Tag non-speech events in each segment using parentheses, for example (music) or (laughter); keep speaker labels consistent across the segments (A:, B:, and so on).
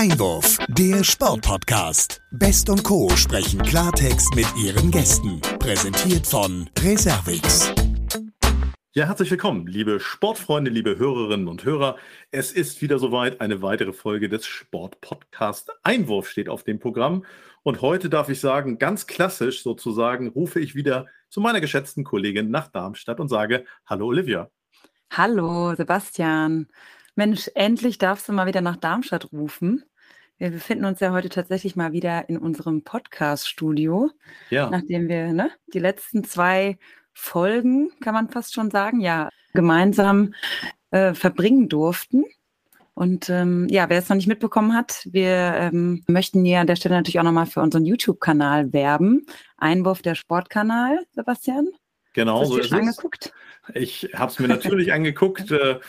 A: Einwurf, der Sportpodcast. Best und Co. sprechen Klartext mit ihren Gästen. Präsentiert von Reservix.
B: Ja, herzlich willkommen, liebe Sportfreunde, liebe Hörerinnen und Hörer. Es ist wieder soweit. Eine weitere Folge des Sportpodcast Einwurf steht auf dem Programm. Und heute darf ich sagen, ganz klassisch sozusagen, rufe ich wieder zu meiner geschätzten Kollegin nach Darmstadt und sage, hallo Olivia.
C: Hallo Sebastian. Mensch, endlich darfst du mal wieder nach Darmstadt rufen. Wir befinden uns ja heute tatsächlich mal wieder in unserem Podcast-Studio,
B: Ja,
C: nachdem wir ne, die letzten zwei Folgen, kann man fast schon sagen, ja, gemeinsam äh, verbringen durften. Und ähm, ja, wer es noch nicht mitbekommen hat, wir ähm, möchten hier an der Stelle natürlich auch nochmal für unseren YouTube-Kanal werben. Einwurf der Sportkanal, Sebastian.
B: genau
C: Hast
B: so
C: du dir
B: ist es.
C: angeguckt?
B: Ich habe es mir natürlich (laughs) angeguckt. Äh,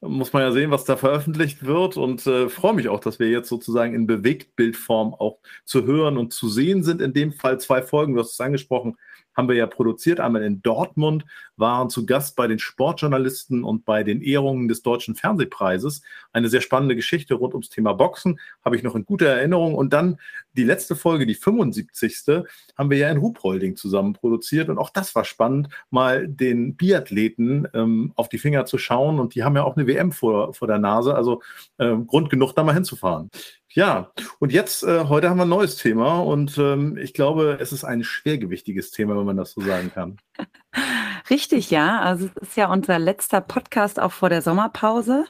B: muss man ja sehen, was da veröffentlicht wird und äh, freue mich auch, dass wir jetzt sozusagen in Bewegtbildform auch zu hören und zu sehen sind. In dem Fall zwei Folgen, du hast es angesprochen, haben wir ja produziert. Einmal in Dortmund, waren zu Gast bei den Sportjournalisten und bei den Ehrungen des Deutschen Fernsehpreises. Eine sehr spannende Geschichte rund ums Thema Boxen, habe ich noch in guter Erinnerung. Und dann die letzte Folge, die 75. haben wir ja in Ruhpolding zusammen produziert. Und auch das war spannend, mal den Biathleten ähm, auf die Finger zu schauen. Und die haben ja auch eine WM vor, vor der Nase. Also ähm, Grund genug, da mal hinzufahren. Ja, und jetzt, äh, heute haben wir ein neues Thema und ähm, ich glaube, es ist ein schwergewichtiges Thema, wenn man das so sagen kann. (laughs)
C: Richtig, ja. Also es ist ja unser letzter Podcast auch vor der Sommerpause.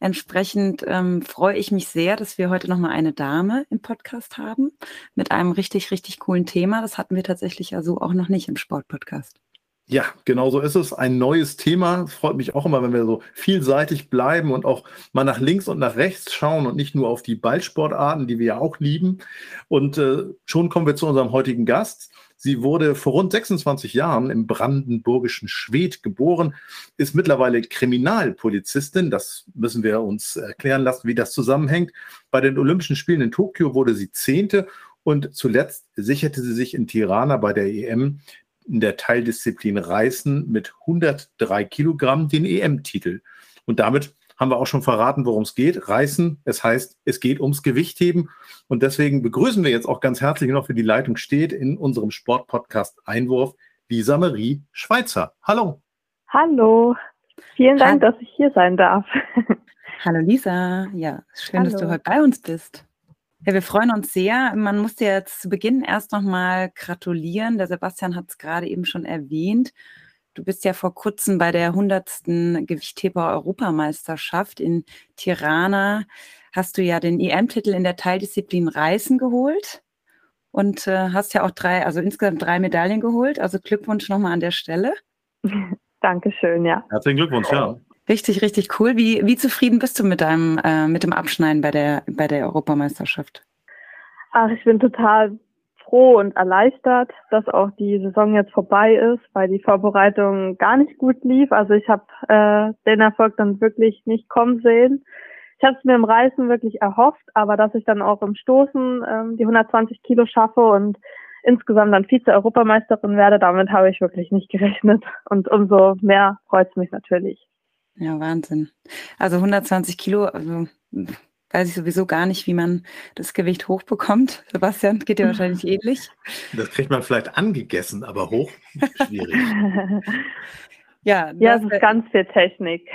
C: Entsprechend ähm, freue ich mich sehr, dass wir heute nochmal eine Dame im Podcast haben mit einem richtig, richtig coolen Thema. Das hatten wir tatsächlich ja so auch noch nicht im Sportpodcast.
B: Ja, genau so ist es. Ein neues Thema. Freut mich auch immer, wenn wir so vielseitig bleiben und auch mal nach links und nach rechts schauen und nicht nur auf die Ballsportarten, die wir ja auch lieben. Und äh, schon kommen wir zu unserem heutigen Gast. Sie wurde vor rund 26 Jahren im brandenburgischen Schwedt geboren, ist mittlerweile Kriminalpolizistin. Das müssen wir uns erklären lassen, wie das zusammenhängt. Bei den Olympischen Spielen in Tokio wurde sie Zehnte und zuletzt sicherte sie sich in Tirana bei der EM in der Teildisziplin Reißen mit 103 Kilogramm den EM-Titel. Und damit haben wir auch schon verraten, worum es geht. Reißen, es heißt, es geht ums Gewichtheben. Und deswegen begrüßen wir jetzt auch ganz herzlich noch für die Leitung steht in unserem Sportpodcast Einwurf Lisa Marie Schweizer. Hallo.
D: Hallo, vielen Dank,
C: Hallo.
D: dass ich hier sein darf.
C: Hallo Lisa, ja, schön, dass du
D: Hallo.
C: heute bei uns bist. Ja, wir freuen uns sehr. Man muss dir jetzt zu Beginn erst nochmal gratulieren. Der Sebastian hat es gerade eben schon erwähnt. Du bist ja vor kurzem bei der 100. Gewichtheber-Europameisterschaft in Tirana. Hast du ja den EM-Titel in der Teildisziplin Reißen geholt und äh, hast ja auch drei, also insgesamt drei Medaillen geholt. Also Glückwunsch nochmal an der Stelle. (laughs)
D: Dankeschön, ja.
B: Herzlichen Glückwunsch, ja.
C: Richtig, richtig cool. Wie, wie zufrieden bist du mit deinem, äh, mit dem Abschneiden bei der, bei der Europameisterschaft?
D: Ach, ich bin total froh und erleichtert, dass auch die Saison jetzt vorbei ist, weil die Vorbereitung gar nicht gut lief. Also ich habe äh, den Erfolg dann wirklich nicht kommen sehen. Ich habe es mir im Reißen wirklich erhofft, aber dass ich dann auch im Stoßen ähm, die 120 Kilo schaffe und insgesamt dann Vize-Europameisterin werde, damit habe ich wirklich nicht gerechnet. Und umso mehr freut es mich natürlich.
C: Ja, Wahnsinn. Also 120 Kilo, also weiß ich sowieso gar nicht, wie man das Gewicht hochbekommt. Sebastian, geht dir wahrscheinlich (laughs) ähnlich.
B: Das kriegt man vielleicht angegessen, aber hoch schwierig. (laughs)
C: Ja,
D: ja,
C: das,
D: ist ganz viel Technik.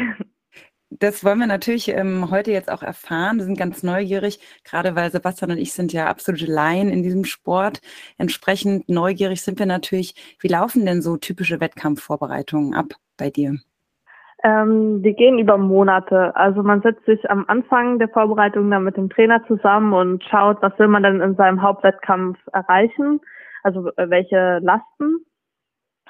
C: das wollen wir natürlich ähm, heute jetzt auch erfahren. Wir sind ganz neugierig, gerade weil Sebastian und ich sind ja absolute Laien in diesem Sport. Entsprechend neugierig sind wir natürlich. Wie laufen denn so typische Wettkampfvorbereitungen ab bei dir?
D: Ähm, die gehen über Monate. Also man setzt sich am Anfang der Vorbereitung dann mit dem Trainer zusammen und schaut, was will man denn in seinem Hauptwettkampf erreichen, also äh, welche Lasten.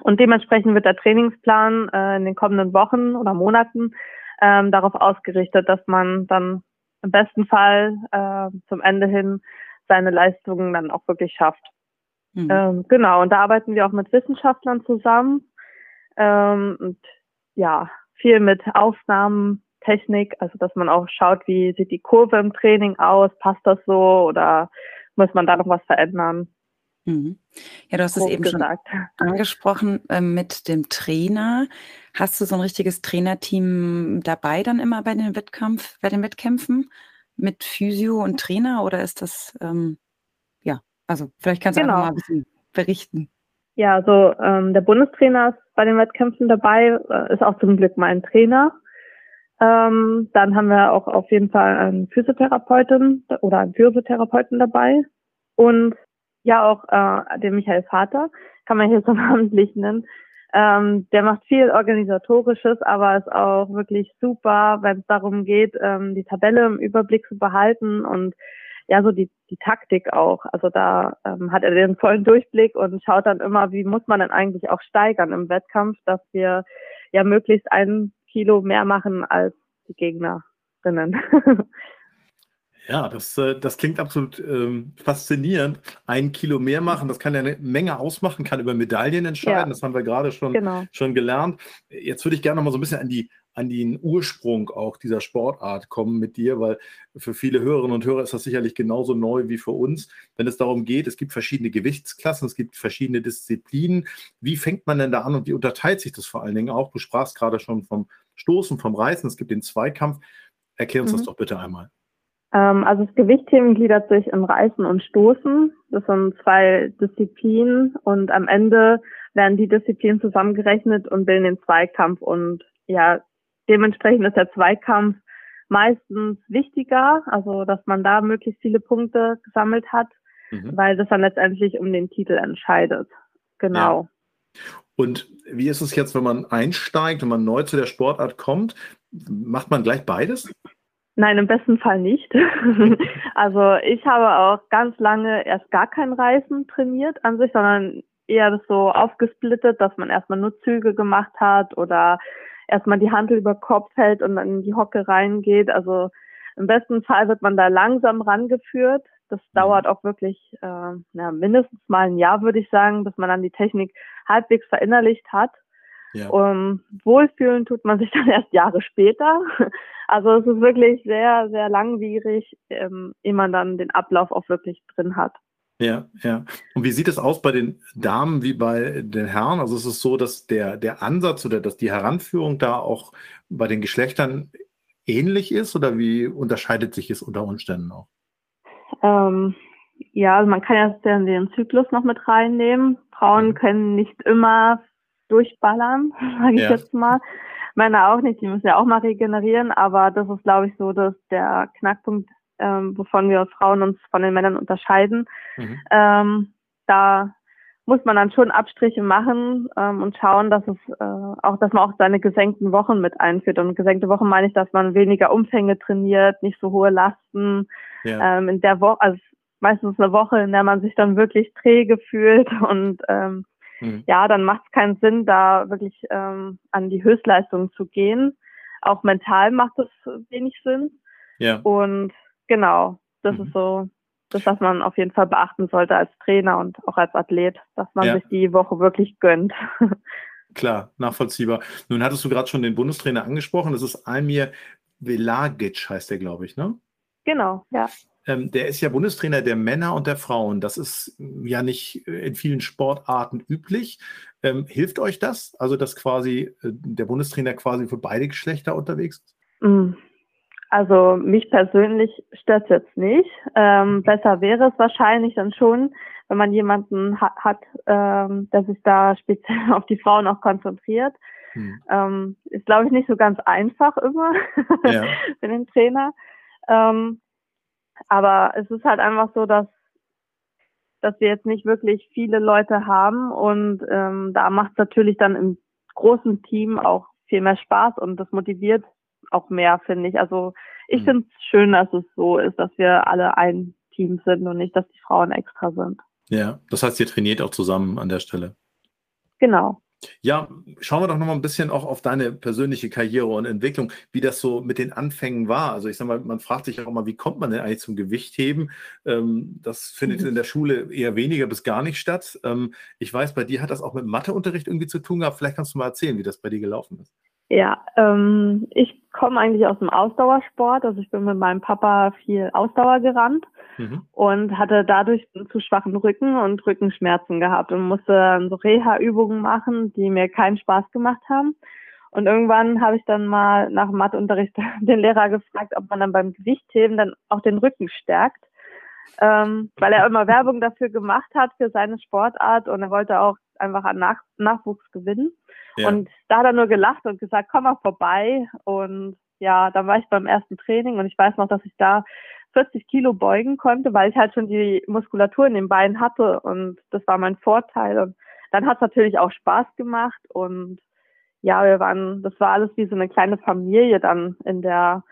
D: Und dementsprechend wird der Trainingsplan äh, in den kommenden Wochen oder Monaten ähm, darauf ausgerichtet, dass man dann im besten Fall äh, zum Ende hin seine Leistungen dann auch wirklich schafft.
C: Mhm.
D: Ähm, genau, und da arbeiten wir auch mit Wissenschaftlern zusammen. Ähm, und ja, viel mit Aufnahmen, Technik, also dass man auch schaut, wie sieht die Kurve im Training aus, passt das so oder muss man da noch was verändern?
C: Mhm. Ja, du hast es eben schon
D: gesagt.
C: angesprochen äh, mit dem Trainer. Hast du so ein richtiges Trainerteam dabei dann immer bei den Wettkampf, bei den Wettkämpfen? mit Physio und Trainer oder ist das, ähm, ja, also vielleicht kannst du
D: Genau.
C: einfach mal ein bisschen berichten.
D: Ja, also ähm, der Bundestrainer ist bei den Wettkämpfen dabei, äh, ist auch zum Glück mein Trainer. Ähm, dann haben wir auch auf jeden Fall einen Physiotherapeutin oder einen Physiotherapeuten dabei und ja auch äh, den Michael Vater, kann man hier so (laughs) namentlich nennen. Ähm, der macht viel organisatorisches, aber ist auch wirklich super, wenn es darum geht, ähm, die Tabelle im Überblick zu behalten und ja, so die, die Taktik auch. Also da ähm, hat er den vollen Durchblick und schaut dann immer, wie muss man denn eigentlich auch steigern im Wettkampf, dass wir ja möglichst ein Kilo mehr machen als die Gegnerinnen. (laughs)
B: Ja, das, äh, das klingt absolut ähm, faszinierend. Ein Kilo mehr machen, das kann ja eine Menge ausmachen, kann über Medaillen entscheiden.
D: Ja.
B: Das haben wir gerade schon,
D: genau.
B: schon gelernt. Jetzt würde ich gerne noch mal so ein bisschen an, die, an den Ursprung auch dieser Sportart kommen mit dir, weil für viele Hörerinnen und Hörer ist das sicherlich genauso neu wie für uns, wenn es darum geht, es gibt verschiedene Gewichtsklassen, es gibt verschiedene Disziplinen. Wie fängt man denn da an und wie unterteilt sich das vor allen Dingen auch? Du sprachst gerade schon vom Stoßen, vom Reißen, es gibt den Zweikampf. Erklär uns das
D: Mhm.
B: doch bitte einmal.
D: Ähm, also das Gewichtheben gliedert sich in Reißen und Stoßen. Das sind zwei Disziplinen und am Ende werden die Disziplinen zusammengerechnet und bilden den Zweikampf. Und ja, dementsprechend ist der Zweikampf meistens wichtiger, also dass man da möglichst viele Punkte gesammelt hat,
B: Mhm.
D: weil das dann letztendlich um den Titel entscheidet. Genau.
B: Und wie ist es jetzt, wenn man einsteigt, wenn man neu zu der Sportart kommt? Macht man gleich beides?
D: Nein, im besten Fall nicht. (laughs) also ich habe auch ganz lange erst gar kein Reisen trainiert an sich, sondern eher das so aufgesplittet, dass man erstmal nur Züge gemacht hat oder erstmal die Handel über Kopf hält und dann in die Hocke reingeht. Also im besten Fall wird man da langsam rangeführt. Das dauert auch wirklich äh, ja, mindestens mal ein Jahr, würde ich sagen, bis man dann die Technik halbwegs verinnerlicht hat.
B: Ja.
D: Um, wohlfühlen tut man sich (laughs) dann erst Jahre später. Also es ist wirklich sehr, sehr langwierig, ähm, ehe man dann den Ablauf auch wirklich drin hat.
B: Ja, ja. Und wie sieht es aus bei den Damen wie bei den Herren? Also ist es so, dass der, der Ansatz oder dass die Heranführung da auch bei den Geschlechtern ähnlich ist oder wie unterscheidet sich es unter Umständen auch?
D: Ähm, ja, also man kann ja den, den Zyklus noch mit reinnehmen. Frauen
B: Mhm.
D: können nicht immer durchballern, (laughs) sage ich
B: Ja.
D: jetzt mal. Männer auch nicht, die müssen ja auch mal regenerieren, aber das ist, glaube ich, so, dass der Knackpunkt, ähm, wovon wir Frauen uns von den Männern unterscheiden.
B: Mhm.
D: Ähm, da muss man dann schon Abstriche machen ähm, und schauen, dass es äh, auch, dass man auch seine gesenkten Wochen mit einführt. Und gesenkte Wochen meine ich, dass man weniger Umfänge trainiert, nicht so hohe Lasten.
B: Ja,
D: Ähm, in der Woche, also meistens eine Woche, in der man sich dann wirklich träge fühlt und ähm,
B: mhm.
D: ja, dann macht es keinen Sinn, da wirklich ähm, an die Höchstleistung zu gehen. Auch mental macht es wenig Sinn.
B: ja.
D: Und genau, das
B: Mhm.
D: ist so das, was man auf jeden Fall beachten sollte als Trainer und auch als Athlet, dass man
B: Ja.
D: sich die Woche wirklich gönnt. (laughs)
B: Klar, nachvollziehbar. Nun hattest du gerade schon den Bundestrainer angesprochen. Das ist Almir Velagic, heißt der, glaube ich, ne?
D: genau, ja.
B: Ähm, der ist ja Bundestrainer der Männer und der Frauen. Das ist ähm, ja nicht äh, in vielen Sportarten üblich. Ähm, hilft euch das? Also, dass quasi äh, der Bundestrainer quasi für beide Geschlechter unterwegs ist?
D: Mm. Also mich persönlich stört jetzt nicht. Ähm, besser wäre es wahrscheinlich dann schon, wenn man jemanden ha hat, ähm, der sich da speziell (laughs) auf die Frauen auch konzentriert.
B: Hm.
D: Ähm, ist, glaube ich, nicht so ganz einfach immer
B: Ja. (laughs)
D: für den Trainer. Ähm, aber es ist halt einfach so, dass dass wir jetzt nicht wirklich viele Leute haben und ähm, da macht es natürlich dann im großen Team auch viel mehr Spaß und das motiviert auch mehr, finde ich. Also ich
B: Mhm.
D: finde es schön, dass es so ist, dass wir alle ein Team sind und nicht, dass die Frauen extra sind.
B: ja, das heißt, ihr trainiert auch zusammen an der Stelle.
D: Genau.
B: Ja, schauen wir doch noch mal ein bisschen auch auf deine persönliche Karriere und Entwicklung, wie das so mit den Anfängen war. Also ich sag mal, man fragt sich auch immer, wie kommt man denn eigentlich zum Gewichtheben? Ähm, das findet
D: Mhm.
B: in der Schule eher weniger bis gar nicht statt. Ähm, ich weiß, bei dir hat das auch mit Matheunterricht irgendwie zu tun gehabt. Vielleicht kannst du mal erzählen, wie das bei dir gelaufen ist.
D: Ja, ähm, ich komme eigentlich aus dem Ausdauersport. Also ich bin mit meinem Papa viel Ausdauer gerannt
B: Mhm.
D: und hatte dadurch einen zu schwachen Rücken und Rückenschmerzen gehabt und musste so Reha-Übungen machen, die mir keinen Spaß gemacht haben. Und irgendwann habe ich dann mal nach dem Matheunterricht (laughs) den Lehrer gefragt, ob man dann beim Gewichtheben dann auch den Rücken stärkt. Ähm, weil er immer Werbung dafür gemacht hat für seine Sportart und er wollte auch einfach an Nach Nachwuchs gewinnen. Ja. Und da hat er nur gelacht und gesagt, komm mal vorbei. Und ja, dann war ich beim ersten Training und ich weiß noch, dass ich da 40 Kilo beugen konnte, weil ich halt schon die Muskulatur in den Beinen hatte und das war mein Vorteil. Und dann hat es natürlich auch Spaß gemacht und ja, wir waren, das war alles wie so eine kleine Familie dann in der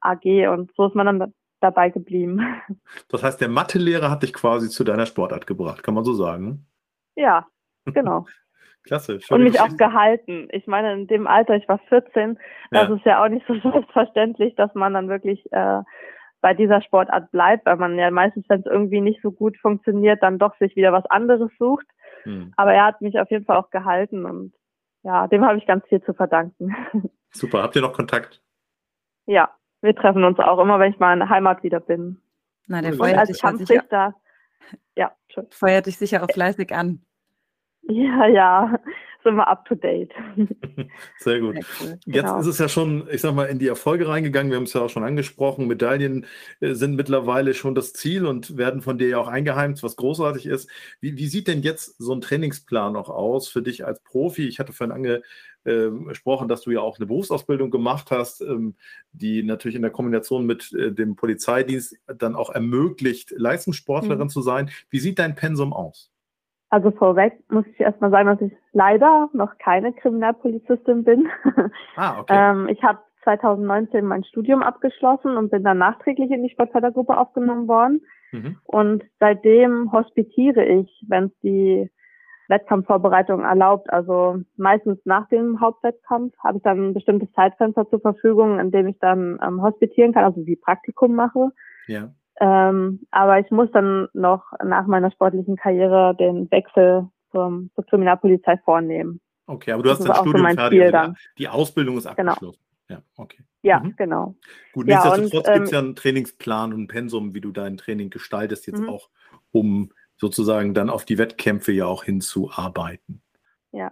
D: AG und so ist man dann dabei geblieben. (laughs)
B: Das heißt, der Mathelehrer hat dich quasi zu deiner Sportart gebracht, kann man so sagen?
D: Ja, genau. (laughs)
B: Klasse.
D: Und mich auch gehalten. Ich meine, in dem Alter, ich war 14, das ja. ist ja auch nicht so (laughs) selbstverständlich, dass man dann wirklich äh, bei dieser Sportart bleibt, weil man ja meistens, wenn es irgendwie nicht so gut funktioniert, dann doch sich wieder was anderes sucht. Hm. Aber er hat mich auf jeden Fall auch gehalten und ja, dem habe ich ganz viel zu verdanken. (laughs)
B: Super. Habt ihr noch Kontakt?
D: Ja, wir treffen uns auch immer, wenn ich mal in der Heimat wieder bin.
C: Na, der feuert dich,
D: da. Ja,
C: feuert dich sicher auch fleißig an.
D: Ja, ja, sind wir up to date. (laughs)
B: Sehr gut. Sehr cool. Jetzt genau. ist es ja schon, ich sag mal, in die Erfolge reingegangen. Wir haben es ja auch schon angesprochen. Medaillen äh, sind mittlerweile schon das Ziel und werden von dir ja auch eingeheimt, was großartig ist. Wie, wie sieht denn jetzt so ein Trainingsplan noch aus für dich als Profi? Ich hatte vorhin angesprochen, dass du ja auch eine Berufsausbildung gemacht hast, ähm, die natürlich in der Kombination mit äh, dem Polizeidienst dann auch ermöglicht, Leistungssportlerin mhm. zu sein. Wie sieht dein Pensum aus?
D: Also vorweg muss ich erstmal sagen, dass ich leider noch keine Kriminalpolizistin bin. (laughs) Ah, okay. ähm, ich habe 2019 mein Studium abgeschlossen und bin dann nachträglich in die Sportfördergruppe aufgenommen worden. Mhm. Und seitdem hospitiere ich, wenn es die Wettkampfvorbereitung erlaubt. Also meistens nach dem Hauptwettkampf habe ich dann ein bestimmtes Zeitfenster zur Verfügung, in dem ich dann ähm, hospitieren kann, also wie Praktikum mache. Ja. Ähm, aber ich muss dann noch nach meiner sportlichen Karriere den Wechsel zum, zur Kriminalpolizei vornehmen.
B: Okay, aber du hast dein Studium so fertig. Also die Ausbildung ist genau. abgeschlossen.
D: Genau. Ja, okay. Ja, mhm. genau.
B: Gut, nichtsdestotrotz ja, gibt es ja einen Trainingsplan und ein Pensum, wie du dein Training gestaltest, jetzt mhm. auch, um sozusagen dann auf die Wettkämpfe ja auch hinzuarbeiten.
D: Ja.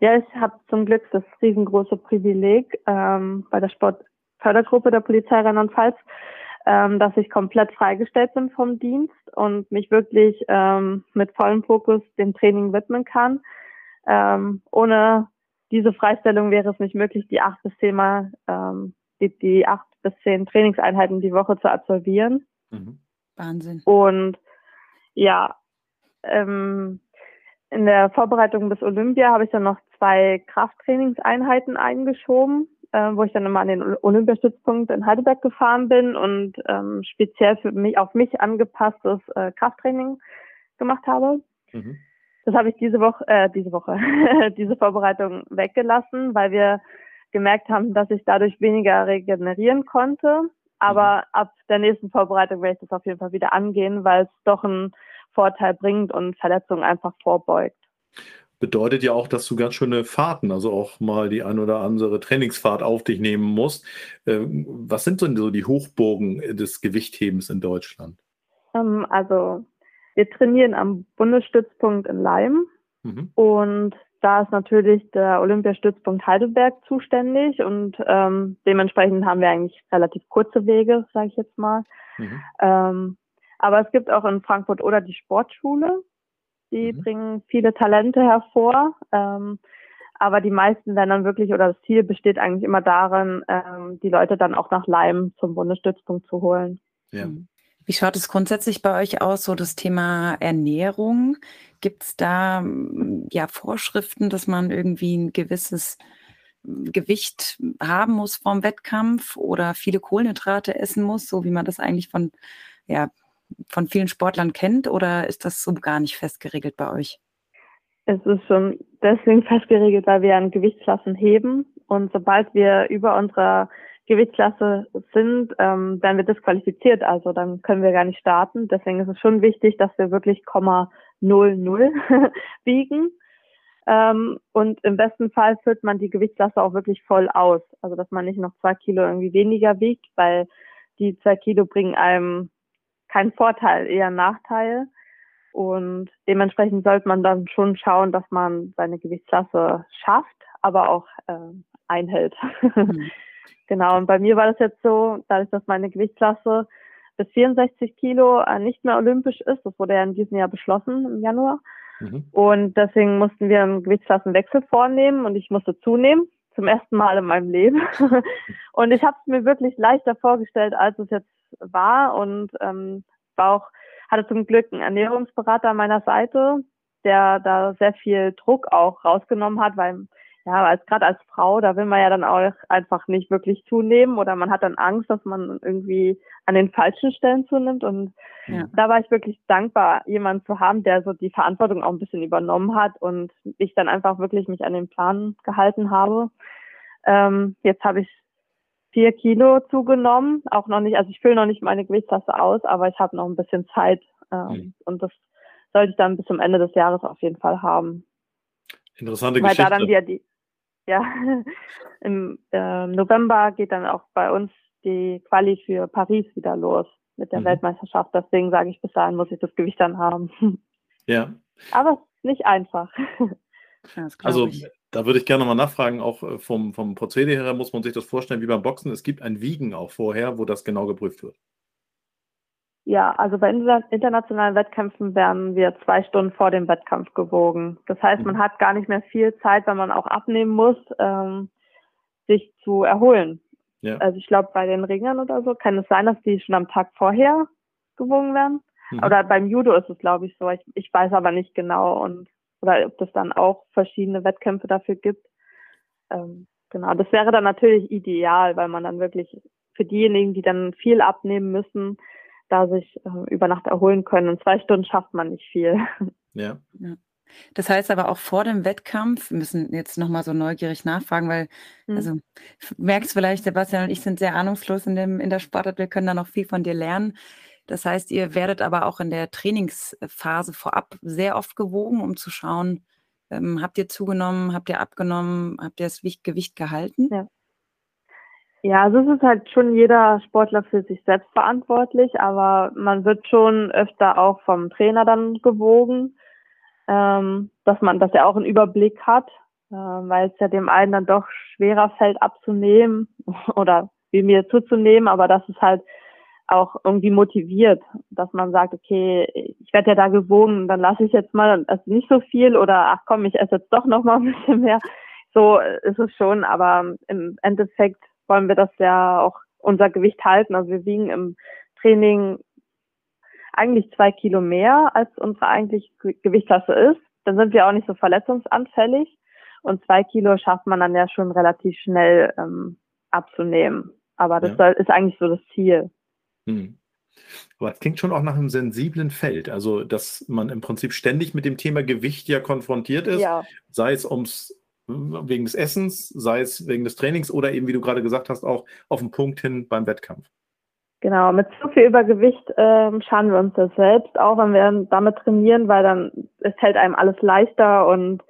D: Ja, ich habe zum Glück das riesengroße Privileg, ähm, bei der Sportfördergruppe der Polizei Rheinland-Pfalz ähm, dass ich komplett freigestellt bin vom Dienst und mich wirklich ähm, mit vollem Fokus dem Training widmen kann. Ähm, ohne diese Freistellung wäre es nicht möglich, die acht bis zehn Mal, ähm, die, die acht bis zehn Trainingseinheiten die Woche zu absolvieren.
C: Mhm. Wahnsinn.
D: Und ja, ähm, in der Vorbereitung bis Olympia habe ich dann noch zwei Krafttrainingseinheiten eingeschoben äh, wo ich dann immer an den Olympiastützpunkt in Heidelberg gefahren bin und ähm, speziell für mich auf mich angepasstes äh, Krafttraining gemacht habe. Mhm. Das habe ich diese Woche, äh, diese Woche, (laughs) diese Vorbereitung weggelassen, weil wir gemerkt haben, dass ich dadurch weniger regenerieren konnte. Aber mhm. ab der nächsten Vorbereitung werde ich das auf jeden Fall wieder angehen, weil es doch einen Vorteil bringt und Verletzungen einfach vorbeugt
B: bedeutet ja auch, dass du ganz schöne Fahrten, also auch mal die ein oder andere Trainingsfahrt auf dich nehmen musst. Ähm, was sind denn so die Hochburgen des Gewichthebens in Deutschland?
D: Ähm, also wir trainieren am Bundesstützpunkt in Leim mhm. und da ist natürlich der Olympiastützpunkt Heidelberg zuständig und ähm, dementsprechend haben wir eigentlich relativ kurze Wege, sage ich jetzt mal. Mhm. Ähm, aber es gibt auch in Frankfurt oder die Sportschule, die mhm. bringen viele Talente hervor. Ähm, aber die meisten werden dann wirklich, oder das Ziel besteht eigentlich immer darin, ähm, die Leute dann auch nach Leim zum Bundesstützpunkt zu holen.
C: Ja. Mhm. Wie schaut es grundsätzlich bei euch aus, so das Thema Ernährung? Gibt es da ja Vorschriften, dass man irgendwie ein gewisses Gewicht haben muss vorm Wettkampf oder viele Kohlenhydrate essen muss, so wie man das eigentlich von ja, von vielen Sportlern kennt oder ist das so gar nicht festgeregelt bei euch?
D: Es ist schon deswegen festgeregelt, weil wir an Gewichtsklassen heben und sobald wir über unserer Gewichtsklasse sind, ähm, werden wir disqualifiziert, also dann können wir gar nicht starten. Deswegen ist es schon wichtig, dass wir wirklich Komma 00 wiegen. (laughs) Ähm, und im besten Fall führt man die Gewichtsklasse auch wirklich voll aus. Also dass man nicht noch zwei Kilo irgendwie weniger wiegt, weil die zwei Kilo bringen einem kein Vorteil, eher ein Nachteil. Und dementsprechend sollte man dann schon schauen, dass man seine Gewichtsklasse schafft, aber auch äh, einhält. (laughs) Mhm. genau, und bei mir war das jetzt so, dadurch, dass meine Gewichtsklasse bis 64 Kilo äh, nicht mehr olympisch ist, das wurde ja in diesem Jahr beschlossen im Januar. Mhm. Und deswegen mussten wir einen Gewichtsklassenwechsel vornehmen und ich musste zunehmen, zum ersten Mal in meinem Leben. (laughs) und ich habe es mir wirklich leichter vorgestellt, als es jetzt war und ähm, war auch, hatte zum Glück einen Ernährungsberater an meiner Seite, der da sehr viel Druck auch rausgenommen hat, weil ja, als gerade als Frau, da will man ja dann auch einfach nicht wirklich zunehmen oder man hat dann Angst, dass man irgendwie an den falschen Stellen zunimmt. Und ja. da war ich wirklich dankbar, jemanden zu haben, der so die Verantwortung auch ein bisschen übernommen hat und ich dann einfach wirklich mich an den Plan gehalten habe. Ähm, jetzt habe ich vier Kilo zugenommen, auch noch nicht, also ich fülle noch nicht meine Gewichtstasse aus, aber ich habe noch ein bisschen Zeit ähm, mhm. und das sollte ich dann bis zum Ende des Jahres auf jeden Fall haben.
B: Interessante
D: Weil
B: Geschichte.
D: Da dann wieder die, (laughs) ja, im äh, November geht dann auch bei uns die Quali für Paris wieder los mit der mhm. Weltmeisterschaft. Deswegen sage ich, bis dahin muss ich das Gewicht dann haben.
B: Ja. (laughs)
D: Aber es ist nicht einfach. (laughs)
B: Ja, also ich. da würde ich gerne mal nachfragen, auch äh, vom, vom Prozedere her muss man sich das vorstellen wie beim Boxen. Es gibt ein Wiegen auch vorher, wo das genau geprüft wird.
D: Ja, also bei internationalen Wettkämpfen werden wir zwei Stunden vor dem Wettkampf gewogen. Das heißt, man mhm. hat gar nicht mehr viel Zeit, wenn man auch abnehmen muss, ähm, sich zu erholen. Ja. Also ich glaube, bei den Ringern oder so kann es sein, dass die schon am Tag vorher gewogen werden. Mhm. Oder beim Judo ist es, glaube ich, so. Ich, ich weiß aber nicht genau und oder ob es dann auch verschiedene Wettkämpfe dafür gibt. Ähm, genau, das wäre dann natürlich ideal, weil man dann wirklich für diejenigen, die dann viel abnehmen müssen, da sich äh, über Nacht erholen können. In zwei Stunden schafft man nicht viel. (laughs)
B: Ja.
C: ja. Das heißt aber auch vor dem Wettkampf, wir müssen jetzt nochmal so neugierig nachfragen, weil, mhm. also merkst vielleicht, Sebastian und ich sind sehr ahnungslos in, dem, in der Sportart, wir können da noch viel von dir lernen. Das heißt, ihr werdet aber auch in der Trainingsphase vorab sehr oft gewogen, um zu schauen, ähm, habt ihr zugenommen, habt ihr abgenommen, habt ihr das Gewicht gehalten?
D: Ja. Ja, also es ist halt schon jeder Sportler für sich selbst verantwortlich, aber man wird schon öfter auch vom Trainer dann gewogen, ähm, dass man, dass er auch einen Überblick hat, äh, weil es ja dem einen dann doch schwerer fällt abzunehmen (laughs) oder wie mir zuzunehmen, aber das ist halt auch irgendwie motiviert, dass man sagt, okay, ich werde ja da gewogen, dann lasse ich jetzt mal also nicht so viel oder ach komm, ich esse jetzt doch noch mal ein bisschen mehr. So ist es schon, aber im Endeffekt wollen wir das ja auch unser Gewicht halten. Also wir wiegen im Training eigentlich zwei Kilo mehr, als unsere eigentliche Gewichtsklasse ist. Dann sind wir auch nicht so verletzungsanfällig. Und zwei Kilo schafft man dann ja schon relativ schnell ähm, abzunehmen. Aber das ja. soll, ist eigentlich so das Ziel.
B: Hm. Aber es klingt schon auch nach einem sensiblen Feld. Also, dass man im Prinzip ständig mit dem Thema Gewicht ja konfrontiert ist, ja. sei es ums wegen des Essens, sei es wegen des Trainings oder eben, wie du gerade gesagt hast, auch auf den Punkt hin beim Wettkampf.
D: Genau, mit zu viel Übergewicht ähm, schaden wir uns das selbst, auch wenn wir damit trainieren, weil dann es hält einem alles leichter und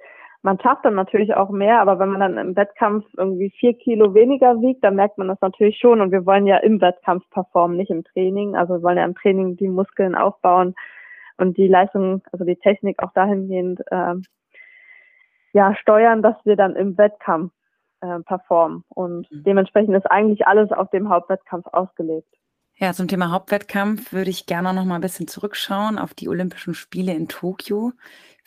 D: man schafft dann natürlich auch mehr, aber wenn man dann im Wettkampf irgendwie vier Kilo weniger wiegt, dann merkt man das natürlich schon und wir wollen ja im Wettkampf performen, nicht im Training. Also wir wollen ja im Training die Muskeln aufbauen und die Leistung, also die Technik auch dahingehend äh, ja, steuern, dass wir dann im Wettkampf äh, performen. Und mhm. dementsprechend ist eigentlich alles auf dem Hauptwettkampf ausgelegt.
C: Ja, zum Thema Hauptwettkampf würde ich gerne noch mal ein bisschen zurückschauen auf die Olympischen Spiele in Tokio,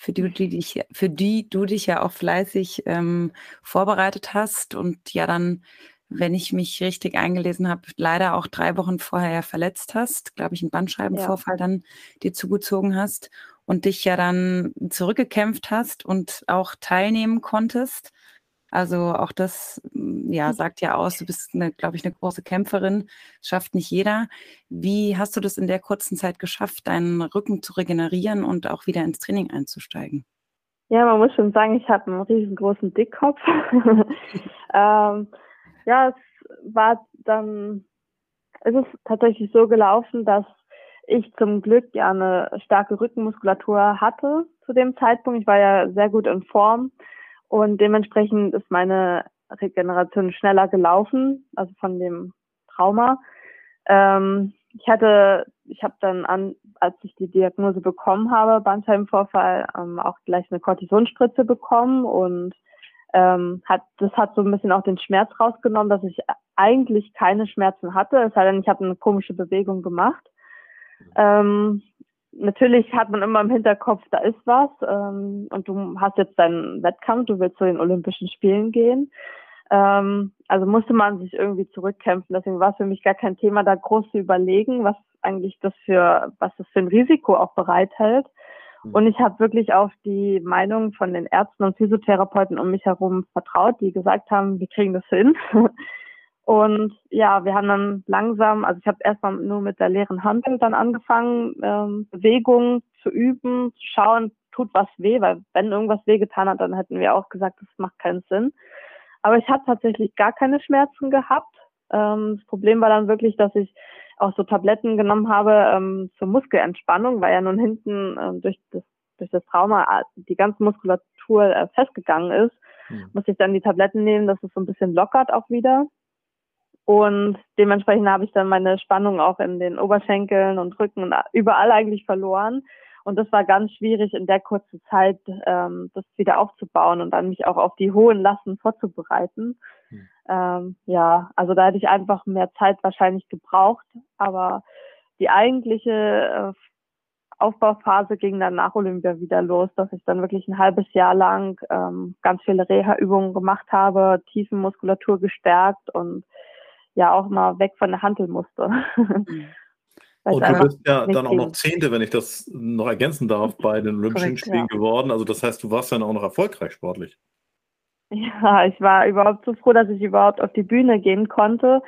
C: für die, die dich, für die du dich ja auch fleißig ähm, vorbereitet hast und ja dann, wenn ich mich richtig eingelesen habe, leider auch drei Wochen vorher ja verletzt hast, glaube ich, einen Bandscheibenvorfall ja. dann dir zugezogen hast und dich ja dann zurückgekämpft hast und auch teilnehmen konntest. Also auch das hm, ja, hm. sagt ja aus, du bist, glaube ich, eine große Kämpferin. Schafft nicht jeder. Wie hast du das in der kurzen Zeit geschafft, deinen Rücken zu regenerieren und auch wieder ins Training einzusteigen?
D: Ja, man muss schon sagen, ich habe einen riesengroßen Dickkopf. (laughs) ähm, ja, es war dann, es ist tatsächlich so gelaufen, dass ich zum Glück ja eine starke Rückenmuskulatur hatte zu dem Zeitpunkt. Ich war ja sehr gut in Form und dementsprechend ist meine Regeneration schneller gelaufen, also von dem Trauma. Ähm, ich hatte, ich habe dann an, als ich die Diagnose bekommen habe, Bandscheibenvorfall, ähm, auch gleich eine Kortisonspritze bekommen und ähm, hat das hat so ein bisschen auch den Schmerz rausgenommen, dass ich eigentlich keine Schmerzen hatte. Es sei denn, ich habe eine komische Bewegung gemacht. Ähm, natürlich hat man immer im Hinterkopf, da ist was ähm, und du hast jetzt deinen Wettkampf, du willst zu den Olympischen Spielen gehen. Ähm, also musste man sich irgendwie zurückkämpfen. Deswegen war es für mich gar kein Thema, da groß zu überlegen, was eigentlich das für, was das für ein Risiko auch bereithält. Hm. Und ich habe wirklich auf die Meinung von den Ärzten und Physiotherapeuten um mich herum vertraut, die gesagt haben, wir kriegen das hin. (laughs) Und ja, wir haben dann langsam, also ich habe erstmal nur mit der leeren Handel dann angefangen, ähm, Bewegungen zu üben, zu schauen, tut was weh, weil wenn irgendwas weh getan hat, dann hätten wir auch gesagt, das macht keinen Sinn. Aber ich habe tatsächlich gar keine Schmerzen gehabt. Ähm, das Problem war dann wirklich, dass ich auch so Tabletten genommen habe ähm, zur Muskelentspannung, weil ja nun hinten ähm, durch das durch das Trauma äh, die ganze Muskulatur äh, festgegangen ist, mhm. muss ich dann die Tabletten nehmen, dass es so ein bisschen lockert auch wieder. Und dementsprechend habe ich dann meine Spannung auch in den Oberschenkeln und Rücken und überall eigentlich verloren. Und das war ganz schwierig in der kurzen Zeit, ähm, das wieder aufzubauen und dann mich auch auf die hohen Lasten vorzubereiten. Mhm. Ähm, ja, also da hätte ich einfach mehr Zeit wahrscheinlich gebraucht. Aber die eigentliche äh, Aufbauphase ging dann nach Olympia wieder los, dass ich dann wirklich ein halbes Jahr lang ähm, ganz viele Reha-Übungen gemacht habe, Tiefenmuskulatur gestärkt und ja auch mal weg von der Hantel musste. (laughs) Mhm.
B: Und du bist ja dann auch noch Zehnte, wenn ich das noch ergänzen darf, bei den Olympischen Korrekt, Spielen ja. geworden. Also das heißt, du warst dann auch noch erfolgreich sportlich.
D: Ja, ich war überhaupt so froh, dass ich überhaupt auf die Bühne gehen konnte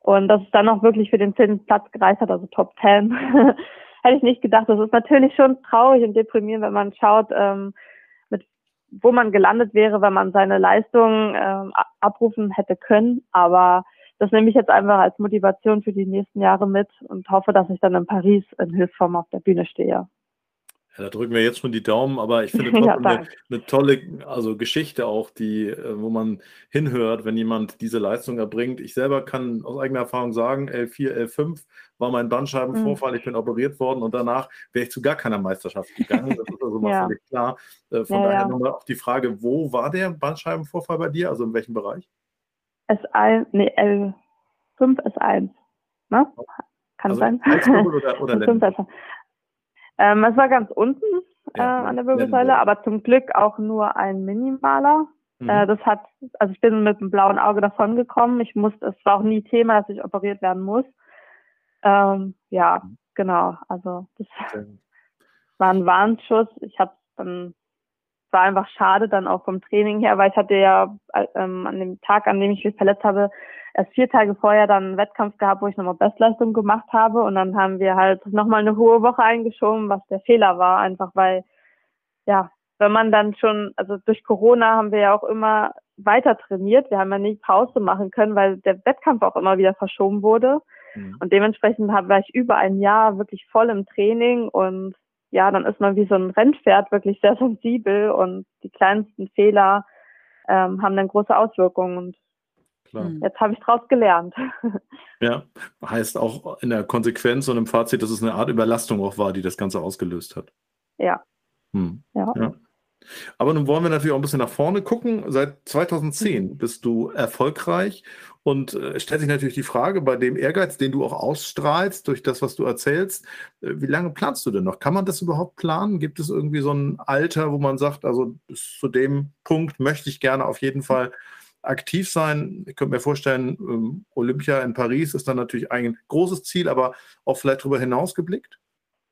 D: und dass es dann auch wirklich für den zehnten Platz gereicht hat, also Top Ten. (laughs) Hätte ich nicht gedacht. Das ist natürlich schon traurig und deprimierend, wenn man schaut, ähm, mit wo man gelandet wäre, wenn man seine Leistung ähm, abrufen hätte können. Aber das nehme ich jetzt einfach als Motivation für die nächsten Jahre mit und hoffe, dass ich dann in Paris in Hilfsform auf der Bühne stehe.
B: Ja, da drücken wir jetzt schon die Daumen, aber ich finde (laughs) ja, eine, eine, tolle also Geschichte auch, die, äh, wo man hinhört, wenn jemand diese Leistung erbringt. Ich selber kann aus eigener Erfahrung sagen, L4, L5 war mein Bandscheibenvorfall, mhm. ich bin operiert worden und danach wäre ich zu gar keiner Meisterschaft gegangen. Das ist also mal (laughs) ja. völlig klar. Äh, von ja, daher nochmal auch die Frage, wo war der Bandscheibenvorfall bei dir? Also in welchem Bereich?
D: S1, nee, L5 S1. Ne? Kann also sein. Oder, (laughs) oder ähm, es war ganz unten äh, ja, an der Wirbelsäule, aber zum Glück auch nur ein minimaler. Mhm. Äh, das hat, also ich bin mit einem blauen Auge davon gekommen. Ich musste, es war auch nie Thema, dass ich operiert werden muss. Ähm, ja, mhm. genau. Also das (laughs) war ein Warnschuss. Ich habe dann war einfach schade dann auch vom Training her, weil ich hatte ja ähm, an dem Tag, an dem ich mich verletzt habe, erst vier Tage vorher dann einen Wettkampf gehabt, wo ich nochmal Bestleistung gemacht habe. Und dann haben wir halt nochmal eine hohe Woche eingeschoben, was der Fehler war, einfach weil, ja, wenn man dann schon, also durch Corona haben wir ja auch immer weiter trainiert, wir haben ja nicht Pause machen können, weil der Wettkampf auch immer wieder verschoben wurde. Mhm. und dementsprechend war ich über ein Jahr wirklich voll im Training und ja, dann ist man wie so ein Rennpferd wirklich sehr sensibel und die kleinsten Fehler ähm, haben dann große Auswirkungen. Und Klar. Hm. jetzt habe ich daraus gelernt. (laughs)
B: Ja, heißt auch in der Konsequenz und im Fazit, dass es eine Art Überlastung auch war, die das Ganze ausgelöst hat.
D: Ja.
B: Hm. ja. ja. Aber nun wollen wir natürlich auch ein bisschen nach vorne gucken. Seit 2010 mhm. bist du erfolgreich und äh, stellt sich natürlich die Frage, bei dem Ehrgeiz, den du auch ausstrahlst durch das, was du erzählst, äh, wie lange planst du denn noch? Kann man das überhaupt planen? Gibt es irgendwie so ein Alter, wo man sagt, also bis zu dem Punkt möchte ich gerne auf jeden Fall aktiv sein? Ich könnte mir vorstellen, ähm, Olympia in Paris ist dann natürlich ein großes Ziel, aber auch vielleicht darüber hinaus geblickt?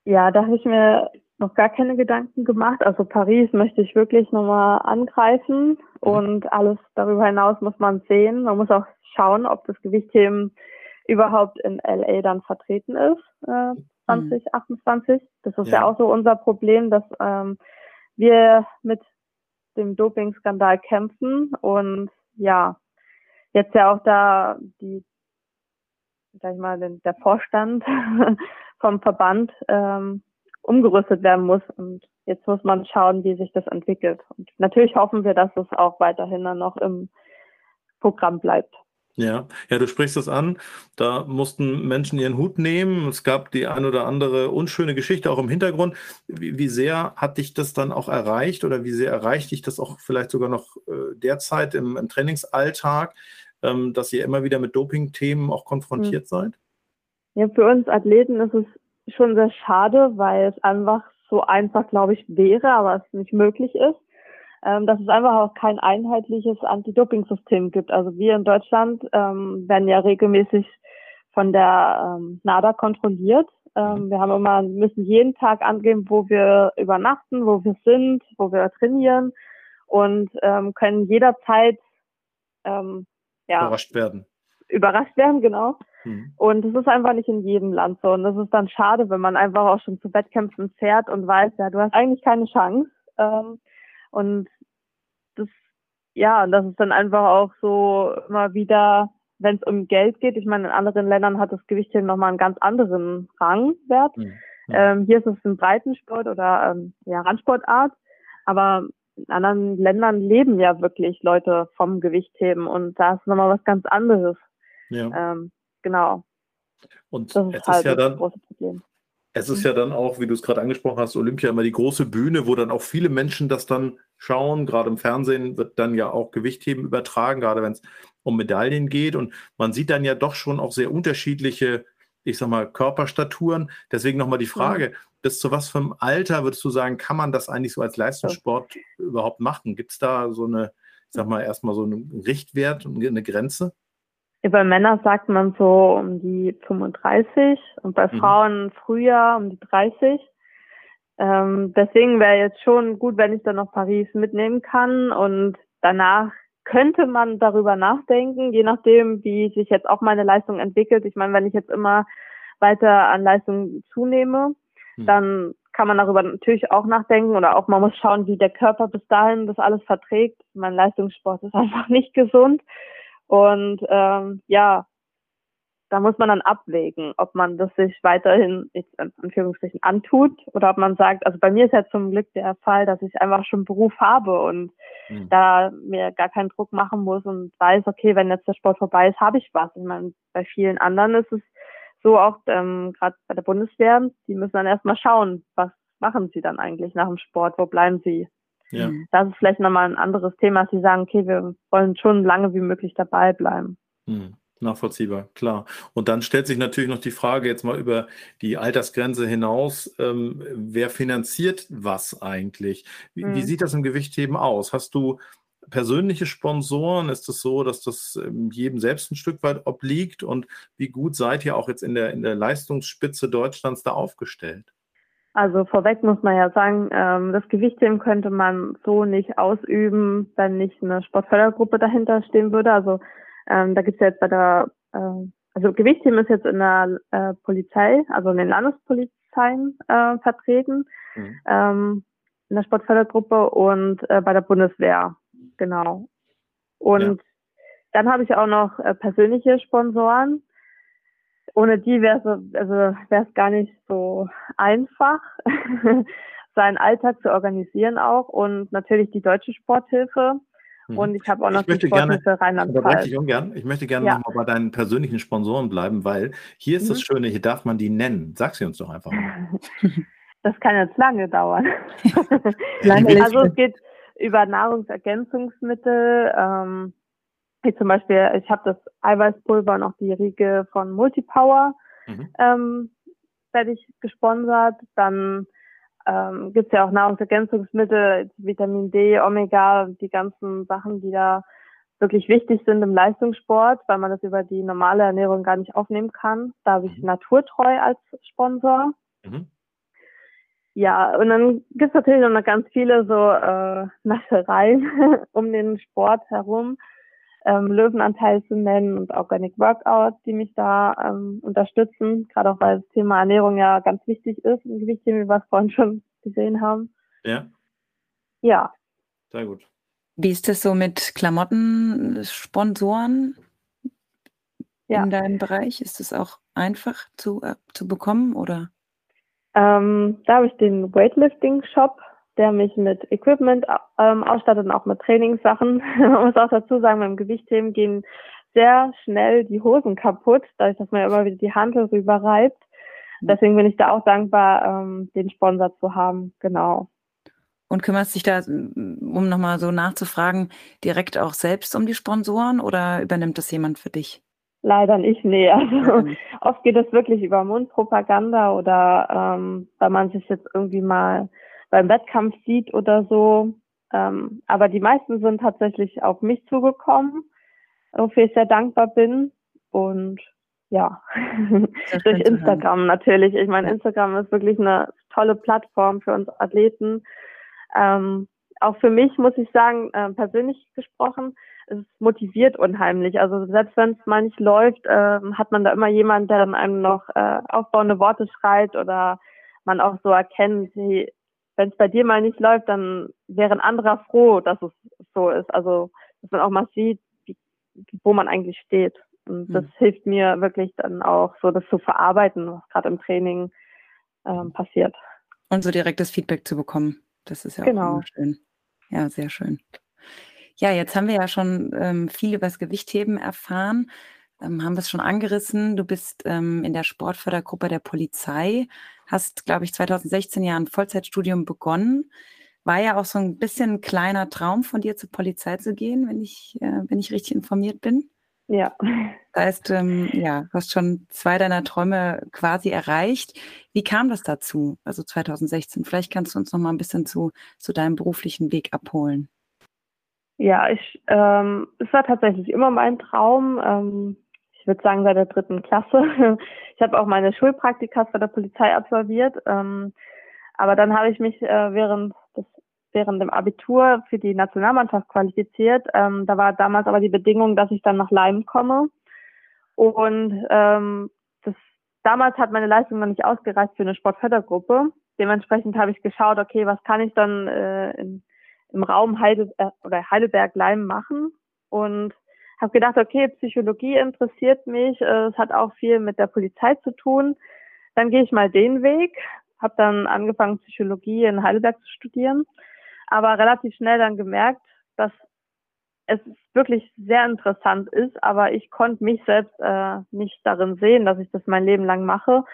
D: Ja, da habe ich mir noch gar keine Gedanken gemacht. Also Paris möchte ich wirklich nochmal angreifen mhm. und alles darüber hinaus muss man sehen. Man muss auch schauen, ob das Gewichtheben überhaupt in LA dann vertreten ist, äh, 2028. Mhm. Das ist ja. ja. auch so unser Problem, dass ähm, wir mit dem Doping-Skandal kämpfen und ja, jetzt ja auch da die, sag ich mal, der Vorstand (laughs) vom Verband ähm, umgerüstet werden muss. Und jetzt muss man schauen, wie sich das entwickelt. Und natürlich hoffen wir, dass es auch weiterhin dann noch im Programm bleibt.
B: Ja, ja, du sprichst es an. Da mussten Menschen ihren Hut nehmen. Es gab die ein oder andere unschöne Geschichte auch im Hintergrund. Wie, wie sehr hat dich das dann auch erreicht oder wie sehr erreicht dich das auch vielleicht sogar noch äh, derzeit im, im Trainingsalltag, ähm, dass ihr immer wieder mit Doping-Themen auch konfrontiert mhm. seid?
D: Ja, für uns Athleten ist es schon sehr schade, weil es einfach so einfach, glaube ich, wäre, aber es nicht möglich ist ähm, dass es einfach auch kein einheitliches Anti-Doping-System gibt. Also wir in Deutschland ähm, werden ja regelmäßig von der ähm, NADA kontrolliert. Ähm, wir haben immer, müssen jeden Tag angeben, wo wir übernachten, wo wir sind, wo wir trainieren und ähm, können jederzeit ähm, ja,
B: überrascht werden.
D: Überrascht werden, genau. Mhm. Und es ist einfach nicht in jedem Land so. Und das ist dann schade, wenn man einfach auch schon zu Wettkämpfen fährt und weiß, ja, du hast eigentlich keine Chance. Ähm, und das, ja, und das ist dann einfach auch so immer wieder, wenn es um Geld geht. Ich meine, in anderen Ländern hat das Gewicht hier nochmal einen ganz anderen Rangwert. Mhm. Ähm, hier ist es ein Breitensport oder ähm, ja, Randsportart. Aber in anderen Ländern leben ja wirklich Leute vom Gewichtheben und da ist nochmal was ganz anderes. Ja. Ähm, genau.
B: Und das ist, es halt ist ja dann, große Problem. Es ist ja dann auch, wie du es gerade angesprochen hast, Olympia immer die große Bühne, wo dann auch viele Menschen das dann schauen. Gerade im Fernsehen wird dann ja auch Gewichtheben übertragen, gerade wenn es um Medaillen geht. Und man sieht dann ja doch schon auch sehr unterschiedliche, ich sag mal, Körperstaturen. Deswegen nochmal die Frage, ja. bis zu was für einem Alter würdest du sagen, kann man das eigentlich so als Leistungssport ja. überhaupt machen? Gibt es da so eine, ich sag mal, erstmal so einen Richtwert und eine Grenze?
D: Bei Männern sagt man so um die 35 und bei mhm. Frauen früher um die 30. Ähm, deswegen wäre jetzt schon gut, wenn ich dann noch Paris mitnehmen kann und danach könnte man darüber nachdenken, je nachdem, wie sich jetzt auch meine Leistung entwickelt. Ich meine, wenn ich jetzt immer weiter an Leistung zunehme, mhm. dann kann man darüber natürlich auch nachdenken oder auch man muss schauen, wie der Körper bis dahin das alles verträgt. Mein Leistungssport ist (laughs) einfach nicht gesund. Und ähm, ja, da muss man dann abwägen, ob man das sich weiterhin in Anführungsstrichen antut oder ob man sagt, also bei mir ist ja zum Glück der Fall, dass ich einfach schon Beruf habe und mhm. da mir gar keinen Druck machen muss und weiß, okay, wenn jetzt der Sport vorbei ist, habe ich was. Ich meine, bei vielen anderen ist es so auch ähm, gerade bei der Bundeswehr, die müssen dann erstmal schauen, was machen sie dann eigentlich nach dem Sport, wo bleiben sie ja. Das ist vielleicht nochmal ein anderes Thema, dass sie sagen, okay, wir wollen schon lange wie möglich dabei bleiben.
B: Mhm. Nachvollziehbar, klar. Und dann stellt sich natürlich noch die Frage jetzt mal über die Altersgrenze hinaus, ähm, wer finanziert was eigentlich? Wie, mhm. wie, sieht das im Gewichtheben aus? Hast du persönliche Sponsoren? Ist es das so, dass das ähm, jedem selbst ein Stück weit obliegt? Und wie gut seid ihr auch jetzt in der, in der Leistungsspitze Deutschlands da aufgestellt?
D: Also vorweg muss man ja sagen, ähm, das Gewichtheben könnte man so nicht ausüben, wenn nicht eine Sportfördergruppe dahinter stehen würde. Also ähm, da gibt's ja jetzt bei der, äh, also Gewichtheben ist jetzt in der äh, Polizei, also in den Landespolizeien äh, vertreten, mhm. ähm, in der Sportfördergruppe und äh, bei der Bundeswehr, genau. Und ja. dann habe ich auch noch äh, persönliche Sponsoren ohne die wäre es also wäre es gar nicht so einfach, (laughs) seinen Alltag zu organisieren auch und natürlich die deutsche Sporthilfe. Mhm. Und ich habe auch noch
B: ich die Sporthilfe Rheinland-Pfalz. Ich, ich möchte gerne ja. nochmal bei deinen persönlichen Sponsoren bleiben, weil hier ist mhm. das Schöne, hier darf man die nennen. Sag sie uns doch einfach mal. (laughs)
D: Das kann jetzt lange dauern. (laughs) lange also es geht über Nahrungsergänzungsmittel, ähm, wie zum Beispiel, ich habe das Eiweißpulver und auch die Riege von Multipower, mhm. ähm, werde ich gesponsert. Dann ähm, gibt es ja auch Nahrungsergänzungsmittel, Vitamin D, Omega, die ganzen Sachen, die da wirklich wichtig sind im Leistungssport, weil man das über die normale Ernährung gar nicht aufnehmen kann. Da habe ich mhm. Naturtreu als Sponsor. Mhm. Ja, und dann gibt es natürlich noch ganz viele so äh, Naschereien (laughs) um den Sport herum ähm, Löwenanteil zu nennen und Organic Workout, die mich da ähm, unterstützen, gerade auch weil das Thema Ernährung ja ganz wichtig ist im Gewichtheben, wie wir es vorhin schon (laughs) gesehen haben.
B: Ja.
D: Ja.
B: Sehr gut.
C: Wie ist das so mit Klamotten-Sponsoren ja. in deinem Bereich? Ist das auch einfach zu, äh, zu bekommen oder?
D: Ähm, da habe ich den Weightlifting-Shop der mich mit Equipment ähm, ausstattet und auch mit Trainingssachen. (laughs) Man muss auch dazu sagen, beim Gewichtheben gehen sehr schnell die Hosen kaputt, dadurch, dass man ja immer wieder die Handel rüberreibt. Mhm. Deswegen bin ich da auch dankbar, ähm, den Sponsor zu haben. Genau.
C: Und kümmerst dich da, um nochmal so nachzufragen, direkt auch selbst um die Sponsoren oder übernimmt das jemand für dich?
D: Leider nicht, nee. Also ja. (laughs) oft geht es wirklich über Mundpropaganda oder ähm, weil man sich jetzt irgendwie mal beim Wettkampf sieht oder so. Ähm, aber die meisten sind tatsächlich auf mich zugekommen, wofür ich sehr dankbar bin. Und ja, (laughs) durch Instagram natürlich. Ich meine, Instagram ist wirklich eine tolle Plattform für uns Athleten. Ähm, auch für mich muss ich sagen, äh, persönlich gesprochen, es motiviert unheimlich. Also selbst wenn es mal nicht läuft, äh, hat man da immer jemanden, der dann einem noch äh, aufbauende Worte schreit oder man auch so erkennt, wenn es bei dir mal nicht läuft, dann wäre ein anderer froh, dass es so ist. Also dass man auch mal sieht, wie, wo man eigentlich steht. Und das mhm. hilft mir wirklich dann auch so, das zu verarbeiten, was gerade im Training ähm, passiert.
C: Und so direktes Feedback zu bekommen. Das ist ja
D: genau.
C: auch schön. Ja, sehr schön. Ja, jetzt haben wir ja schon ähm, viel über das Gewichtheben erfahren, ähm, haben wir es schon angerissen. Du bist ähm, in der Sportfördergruppe der Polizei, hast, glaube ich, 2016 ja ein Vollzeitstudium begonnen. War ja auch so ein bisschen ein kleiner Traum von dir, zur Polizei zu gehen, wenn ich, äh, wenn ich richtig informiert bin.
D: Ja.
C: Das heißt, ähm, ja, du hast schon zwei deiner Träume quasi erreicht. Wie kam das dazu, also 2016? Vielleicht kannst du uns noch mal ein bisschen zu, zu deinem beruflichen Weg abholen.
D: Ja, ich, ähm, es war tatsächlich immer mein Traum. Ähm, ich würde sagen, seit der dritten Klasse. (laughs) Ich habe auch meine Schulpraktikas bei der Polizei absolviert. Ähm, aber dann habe ich mich äh, während des während dem Abitur für die Nationalmannschaft qualifiziert. Ähm, da war damals aber die Bedingung, dass ich dann nach Leim komme. Und ähm, das, damals hat meine Leistung noch nicht ausgereicht für eine Sportfördergruppe. Dementsprechend habe ich geschaut, okay, was kann ich dann äh, in, im Raum Heide, äh, oder Heidelberg-Leim machen? Und habe gedacht, okay, Psychologie interessiert mich. Äh, es hat auch viel mit der Polizei zu tun. Dann gehe ich mal den Weg. Habe dann angefangen, Psychologie in Heidelberg zu studieren aber relativ schnell dann gemerkt, dass es wirklich sehr interessant ist, aber ich konnte mich selbst äh, nicht darin sehen, dass ich das mein Leben lang mache,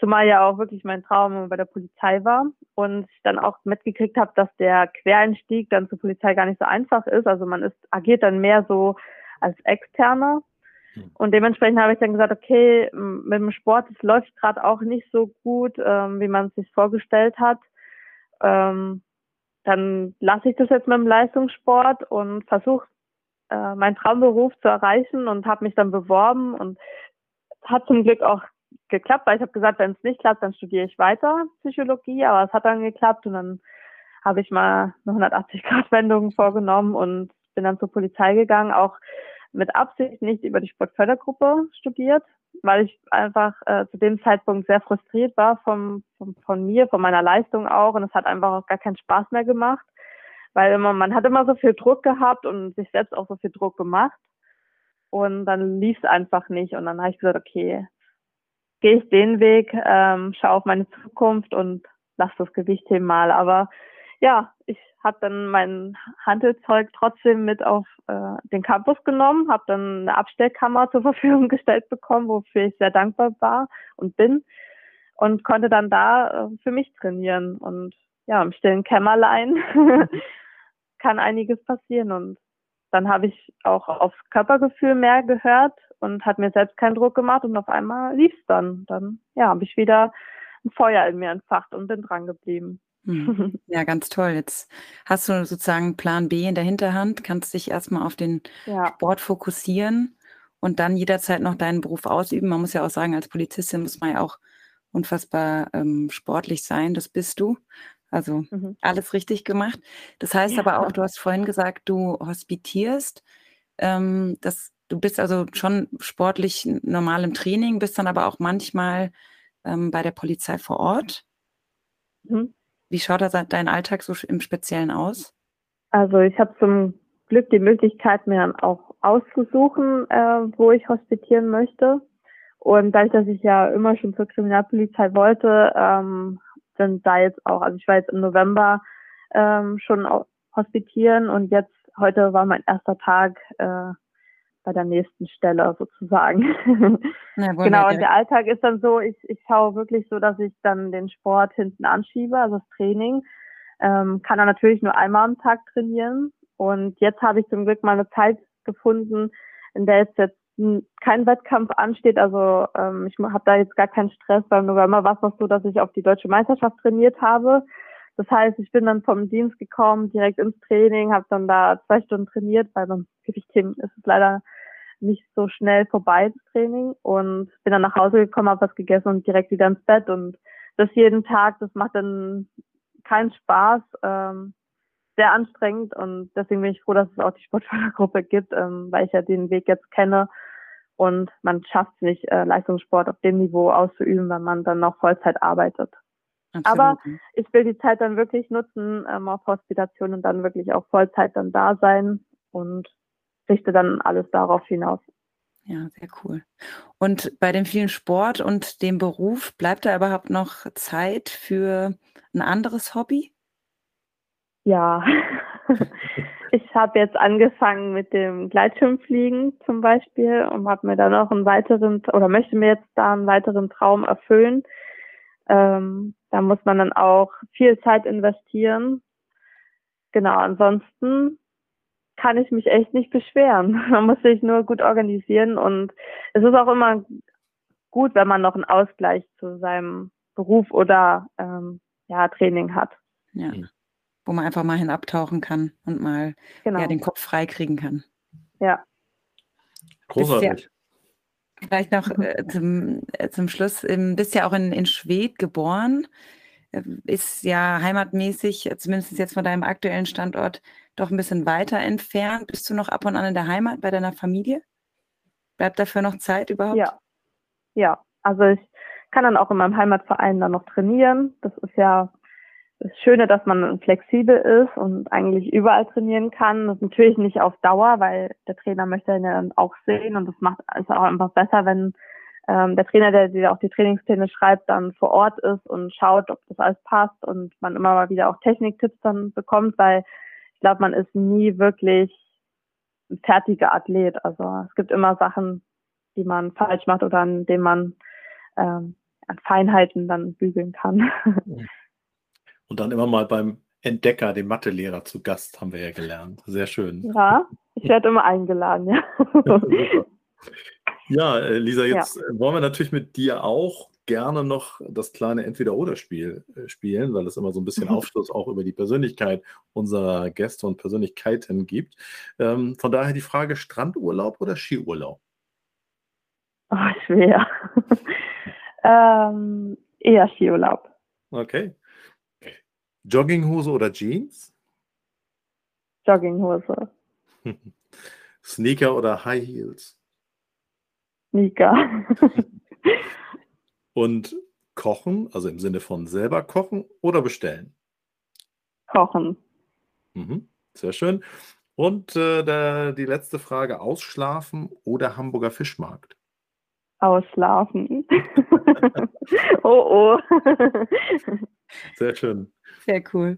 D: zumal ja auch wirklich mein Traum bei der Polizei war und ich dann auch mitgekriegt habe, dass der Quereinstieg dann zur Polizei gar nicht so einfach ist. Also man ist agiert dann mehr so als Externer hm. und dementsprechend habe ich dann gesagt, okay, mit dem Sport, es läuft gerade auch nicht so gut, ähm, wie man es sich vorgestellt hat. Ähm, dann lasse ich das jetzt mit dem Leistungssport und versuche äh, meinen Traumberuf zu erreichen und habe mich dann beworben und hat zum Glück auch geklappt, weil ich habe gesagt, wenn es nicht klappt, dann studiere ich weiter Psychologie, aber es hat dann geklappt und dann habe ich mal eine 180-Grad-Wendung vorgenommen und bin dann zur Polizei gegangen, auch mit Absicht nicht über die Sportfördergruppe studiert, weil ich einfach äh, zu dem Zeitpunkt sehr frustriert war vom, vom, von mir, von meiner Leistung auch. Und es hat einfach auch gar keinen Spaß mehr gemacht, weil immer, man hat immer so viel Druck gehabt und sich selbst auch so viel Druck gemacht. Und dann lief es einfach nicht. Und dann habe ich gesagt, okay, gehe ich den Weg, ähm, schaue auf meine Zukunft und lass das Gewicht hin mal. Aber ja, ich habe dann mein Handelzeug trotzdem mit auf äh, den Campus genommen, habe dann eine Abstellkammer zur (laughs) Verfügung gestellt bekommen, wofür ich sehr dankbar war und bin und konnte dann da äh, für mich trainieren und ja, im stillen Kämmerlein (laughs) kann einiges passieren und dann habe ich auch aufs Körpergefühl mehr gehört und hat mir selbst keinen Druck gemacht und auf einmal lief's dann. Dann ja, habe ich wieder ein Feuer in mir entfacht und bin dran geblieben.
C: Hm. (laughs) Ja, ganz toll. Jetzt hast du sozusagen Plan B in der Hinterhand, kannst dich erstmal auf den ja. Sport fokussieren und dann jederzeit noch deinen Beruf ausüben. Man muss ja auch sagen, als Polizistin muss man ja auch unfassbar ähm, sportlich sein. Das bist du. Also mhm. alles richtig gemacht. Das heißt ja. aber auch, du hast vorhin gesagt, du hospitierst. Ähm, das, du bist also schon sportlich normal im Training, bist dann aber auch manchmal ähm, bei der Polizei vor Ort. Mhm. Wie schaut da dein Alltag so im Speziellen aus?
D: Also ich habe zum Glück die Möglichkeit, mir dann auch auszusuchen, äh, wo ich hospitieren möchte. Und dadurch, dass ich ja immer schon zur Kriminalpolizei wollte, ähm, sind da jetzt auch, also ich war jetzt im November ähm, schon hospitieren und jetzt heute war mein erster Tag äh, bei der nächsten Stelle sozusagen. (laughs) Ja, genau, und der Alltag ist dann so, ich, ich schaue wirklich so, dass ich dann den Sport hinten anschiebe, also das Training. Ähm, kann er natürlich nur einmal am Tag trainieren. Und jetzt habe ich zum Glück mal eine Zeit gefunden, in der jetzt, jetzt kein Wettkampf ansteht. Also ähm, ich habe da jetzt gar keinen Stress. Beim November war es noch so, dass ich auf die deutsche Meisterschaft trainiert habe. Das heißt, ich bin dann vom Dienst gekommen, direkt ins Training, habe dann da zwei Stunden trainiert, weil beim Gewichtheben ist es leider nicht so schnell vorbei, das Training. Und bin dann nach Hause gekommen, habe was gegessen und direkt wieder ins Bett. Und das jeden Tag, das macht dann keinen Spaß, ähm, sehr anstrengend. Und deswegen bin ich froh, dass es auch die Sportfördergruppe gibt, ähm, weil ich ja den Weg jetzt kenne. Und man schafft es nicht, äh, Leistungssport auf dem Niveau auszuüben, wenn man dann noch Vollzeit arbeitet. Absolut. Aber ich will die Zeit dann wirklich nutzen ähm, auf Hospitation und dann wirklich auch Vollzeit dann da sein und richte dann alles darauf hinaus.
C: Ja, sehr cool. Und bei dem vielen Sport und dem Beruf, bleibt da überhaupt noch Zeit für ein anderes Hobby?
D: Ja, (laughs) ich habe jetzt angefangen mit dem Gleitschirmfliegen zum Beispiel und habe mir da noch einen weiteren oder möchte mir jetzt da einen weiteren Traum erfüllen. Ähm, da muss man dann auch viel Zeit investieren. Genau, ansonsten kann ich mich echt nicht beschweren. (laughs) Man muss sich nur gut organisieren und es ist auch immer gut, wenn man noch einen Ausgleich zu seinem Beruf oder ähm, ja, Training hat.
C: Ja. Wo man einfach mal hinabtauchen kann und mal genau. ja, den Kopf frei kriegen kann.
D: Ja.
B: Großartig.
C: Vielleicht noch äh, (laughs) zum, äh, zum Schluss, ähm, bist ja auch in, in Schwedt geboren, äh, ist ja heimatmäßig, äh, zumindest jetzt von deinem aktuellen Standort, doch ein bisschen weiter entfernt. Bist du noch ab und an in der Heimat bei deiner Familie? Bleibt dafür noch Zeit überhaupt?
D: Ja, ja. Also ich kann dann auch in meinem Heimatverein dann noch trainieren. Das ist ja das Schöne, dass man flexibel ist und eigentlich überall trainieren kann. Das ist natürlich nicht auf Dauer, weil der Trainer möchte ihn ja dann auch sehen und das macht es auch einfach besser, wenn ähm, der Trainer, der dir auch die Trainingspläne schreibt, dann vor Ort ist und schaut, ob das alles passt und man immer mal wieder auch Techniktipps dann bekommt, weil ich glaube, man ist nie wirklich ein fertiger Athlet. Also es gibt immer Sachen, die man falsch macht oder an denen man ähm, an Feinheiten dann bügeln kann.
B: Und dann immer mal beim Entdecker, dem Mathelehrer, zu Gast, haben wir ja gelernt. Sehr schön.
D: Ja, ich werde immer eingeladen, ja. (laughs)
B: ja, äh, Lisa, jetzt ja. wollen wir natürlich mit dir auch gerne noch das kleine Entweder-Oder-Spiel äh, spielen, weil es immer so ein bisschen mhm. Aufschluss auch über die Persönlichkeit unserer Gäste und Persönlichkeiten gibt. Ähm, von daher die Frage: Strandurlaub oder Skiurlaub?
D: Oh, schwer. (laughs) ähm, eher Skiurlaub.
B: Okay. Jogginghose oder Jeans?
D: Jogginghose. (laughs)
B: Sneaker oder High Heels?
D: Sneaker. (laughs)
B: Und kochen, also im Sinne von selber kochen oder bestellen?
D: Kochen.
B: Mhm, sehr schön. Und äh, der, die letzte Frage: Ausschlafen oder Hamburger Fischmarkt?
D: Ausschlafen. (laughs) (laughs) oh oh.
B: Sehr schön.
C: Sehr cool.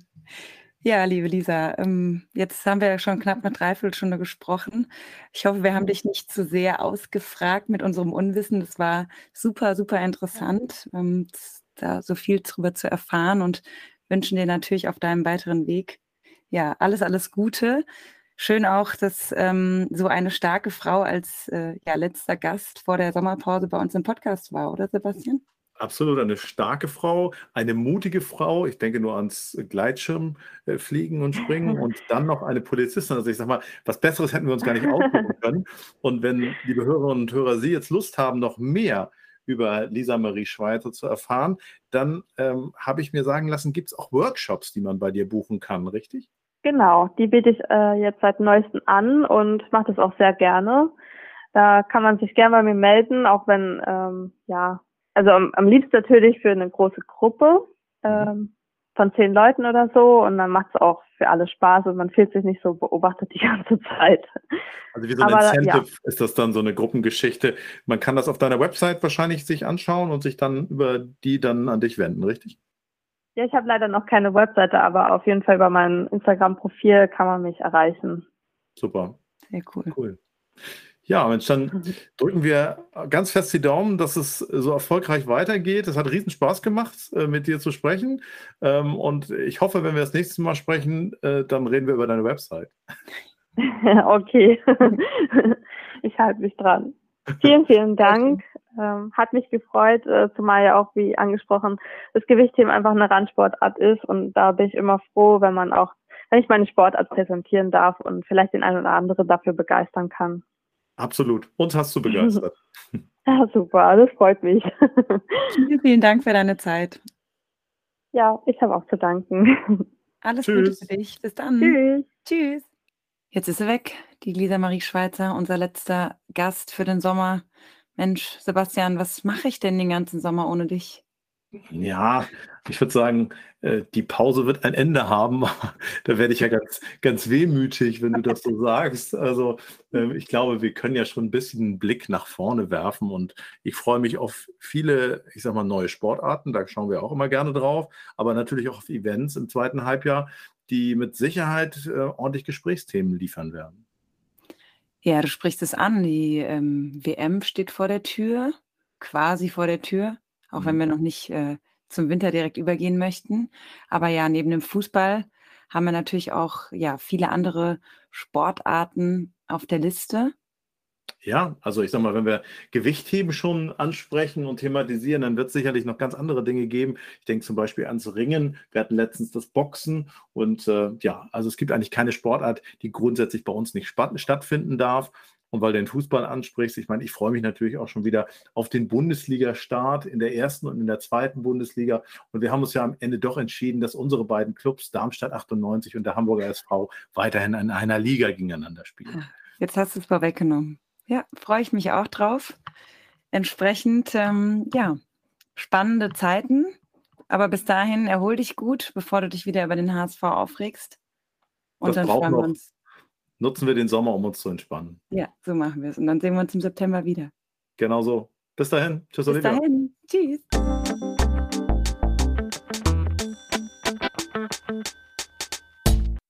C: Ja, liebe Lisa, ähm, jetzt haben wir ja schon knapp eine Dreiviertelstunde gesprochen. Ich hoffe, wir haben dich nicht zu sehr ausgefragt mit unserem Unwissen. Das war super, super interessant, ähm, da so viel drüber zu erfahren und wünschen dir natürlich auf deinem weiteren Weg ja alles, alles Gute. Schön auch, dass ähm, so eine starke Frau als äh, ja, letzter Gast vor der Sommerpause bei uns im Podcast war, oder Sebastian?
B: Absolut eine starke Frau, eine mutige Frau. Ich denke nur ans Gleitschirmfliegen und Springen (laughs) und dann noch eine Polizistin. Also ich sage mal, was Besseres hätten wir uns gar nicht aussuchen (laughs) können. Und wenn, liebe Hörerinnen und Hörer, Sie jetzt Lust haben, noch mehr über Lisa Marie Schweitzer zu erfahren, dann ähm, habe ich mir sagen lassen, gibt es auch Workshops, die man bei dir buchen kann, richtig?
D: Genau, die biete ich äh, jetzt seit neuestem an und mache das auch sehr gerne. Da kann man sich gerne bei mir melden, auch wenn ähm, ja also am, am liebsten natürlich für eine große Gruppe mhm. ähm, von zehn Leuten oder so und dann macht es auch für alle Spaß und man fühlt sich nicht so beobachtet die (laughs) ganze Zeit.
B: Also wie so ein Aber, Incentive ja. ist das dann so eine Gruppengeschichte. Man kann das auf deiner Website wahrscheinlich sich anschauen und sich dann über die dann an dich wenden, richtig?
D: Ja, ich habe leider noch keine Webseite, aber auf jeden Fall über mein Instagram-Profil kann man mich erreichen.
B: Super.
C: Sehr cool.
B: Cool. Ja, Mensch, dann drücken wir ganz fest die Daumen, dass es so erfolgreich weitergeht. Es hat riesen Spaß gemacht, äh, mit dir zu sprechen. Ähm, und ich hoffe, wenn wir das nächste Mal sprechen, äh, dann reden wir über deine Website. (laughs)
D: okay, (laughs) ich halte mich dran. Vielen, vielen (laughs) Dank. Ähm, hat mich gefreut, äh, zumal ja auch, wie angesprochen, das Gewichtheben einfach eine Randsportart ist. Und da bin ich immer froh, wenn man auch, wenn ich meine Sportart präsentieren darf und vielleicht den einen oder anderen dafür begeistern kann.
B: Absolut. Uns hast du begeistert. (laughs) (laughs)
D: Ja, super. Das freut mich.
C: Vielen, vielen Dank für deine Zeit.
D: Ja, ich habe auch zu danken.
C: Alles Tschüss. Gute für dich. Bis dann.
D: Tschüss.
C: Tschüss. Jetzt ist sie weg, die Lisa Marie Schweizer, unser letzter Gast für den Sommer. Mensch, Sebastian, was mache ich denn den ganzen Sommer ohne dich?
B: Ja, ich würde sagen, äh, die Pause wird ein Ende haben. (laughs) da werde ich ja ganz, ganz wehmütig, wenn du das so (laughs) sagst. Also ähm, ich glaube, wir können ja schon ein bisschen einen Blick nach vorne werfen und ich freue mich auf viele, ich sag mal, neue Sportarten. Da schauen wir auch immer gerne drauf, aber natürlich auch auf Events im zweiten Halbjahr, die mit Sicherheit äh, ordentlich Gesprächsthemen liefern werden.
C: Ja, du sprichst es an. Die ähm, WM steht vor der Tür, quasi vor der Tür, auch mhm. wenn wir noch nicht äh, zum Winter direkt übergehen möchten. Aber ja, neben dem Fußball haben wir natürlich auch ja, viele andere Sportarten auf der Liste.
B: Ja, also ich sag mal, wenn wir Gewichtheben schon ansprechen und thematisieren, dann wird es sicherlich noch ganz andere Dinge geben. Ich denke zum Beispiel ans Ringen. Wir hatten letztens das Boxen und äh, ja, also es gibt eigentlich keine Sportart, die grundsätzlich bei uns nicht stattfinden darf. Und weil du den Fußball ansprichst, ich meine, ich freue mich natürlich auch schon wieder auf den Bundesliga-Start in der ersten und in der zweiten Bundesliga. Und wir haben uns ja am Ende doch entschieden, dass unsere beiden Clubs, Darmstadt 98 und der Hamburger SV, weiterhin in einer Liga gegeneinander spielen.
C: Jetzt hast du es vorweggenommen. Ja, freue ich mich auch drauf. Entsprechend, ähm, ja, spannende Zeiten. Aber bis dahin erhol dich gut, bevor du dich wieder über den HSV aufregst.
B: Und das dann freuen wir uns. Nutzen wir den Sommer, um uns zu entspannen.
C: Ja, so machen wir es. Und dann sehen wir uns im September wieder.
B: Genau so. Bis dahin.
C: Tschüss, Bis Olivia. dahin. Tschüss.